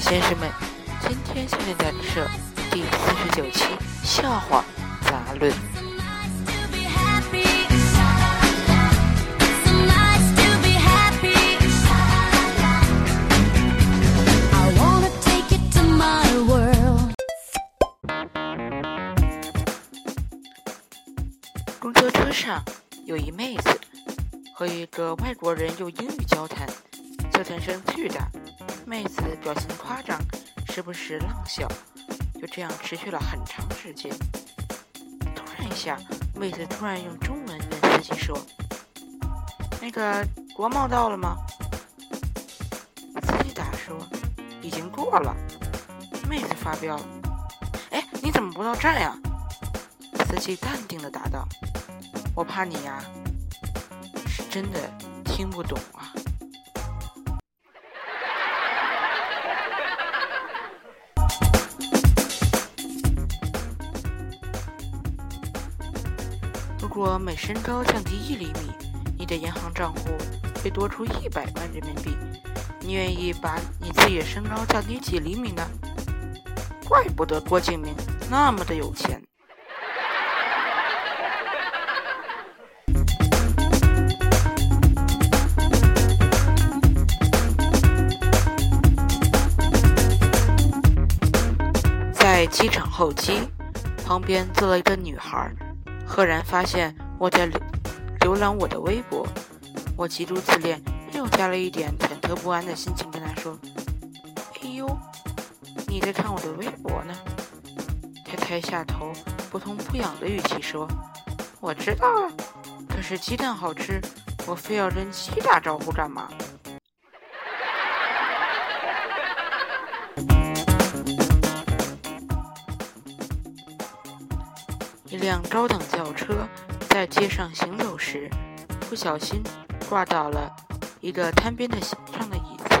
先生们，今天下面讲的是第四十九期笑话杂论。公交车上有一妹子和一个外国人用英语交谈，交谈声巨大。妹子表情夸张，时不时浪笑，就这样持续了很长时间。突然一下，妹子突然用中文跟司机说：“那个国贸到了吗？”司机答说：“已经过了。”妹子发飙：“哎，你怎么不到站呀？”司机淡定的答道：“我怕你呀，是真的听不懂啊。”如果每身高降低一厘米，你的银行账户会多出一百万人民币。你愿意把你自己的身高降低几厘米呢？怪不得郭敬明那么的有钱。在机场候机，旁边坐了一个女孩。赫然发现我在浏浏览我的微博，我极度自恋，又加了一点忐忑不安的心情，跟她说：“哎呦，你在看我的微博呢？”他抬下头，不痛不痒的语气说：“我知道啊，可是鸡蛋好吃，我非要跟鸡打招呼干嘛？”辆高档轿车在街上行走时，不小心挂倒了一个摊边的上的椅子，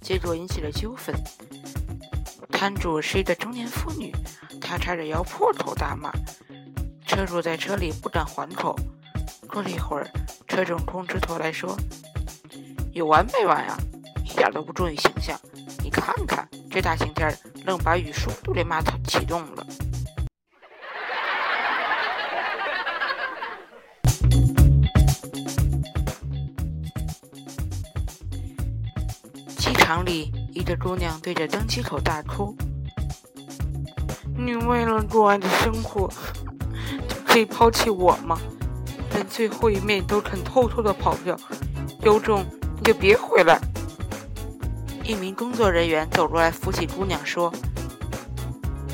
结果引起了纠纷。摊主是一个中年妇女，她叉着腰破口大骂，车主在车里不敢还口。过了一会儿，车主空出头来说：“有完没完呀？一点都不注意形象！你看看这大晴天，愣把雨刷都给骂启动了。”机场里一个姑娘对着登机口大哭：“你为了国外的生活，就可以抛弃我吗？连最后一面都肯偷偷的跑掉，有种你就别回来！”一名工作人员走过来扶起姑娘说：“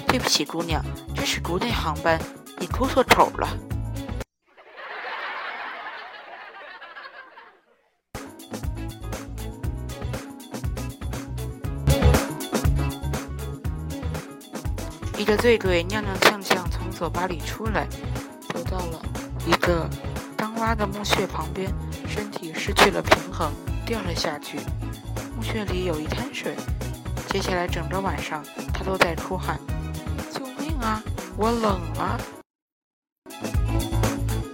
对不起，姑娘，这是国内航班，你哭错口了。”一个醉鬼踉踉跄跄从酒吧里出来，走到了一个刚挖的墓穴旁边，身体失去了平衡，掉了下去。墓穴里有一滩水。接下来整个晚上，他都在哭喊：“救命啊！我冷啊！”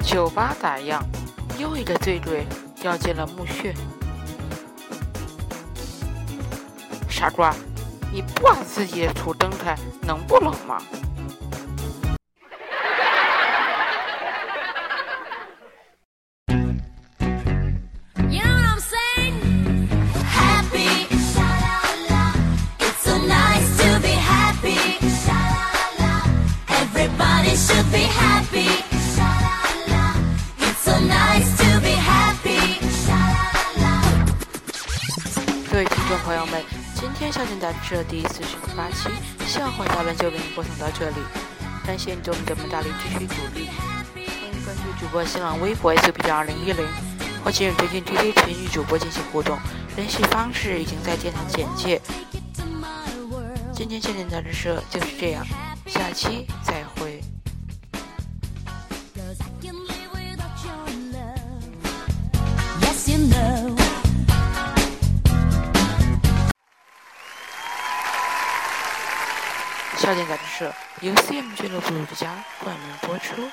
酒吧打烊，又一个醉鬼掉进了墓穴。傻瓜！你不把自己的图蹬开，能不冷吗？各位听众朋友们。今天笑点杂志第四十八期笑话大论就给你播送到这里，感谢你对我们节目大力支持鼓励，欢迎关注主播新浪微博 S B 点二零一零或进入最近 T T 群与主播进行互动，联系方式已经在电台简介。今天笑点杂志社就是这样，下期再会。笑点杂志社由 CM 俱乐部独家冠名播出。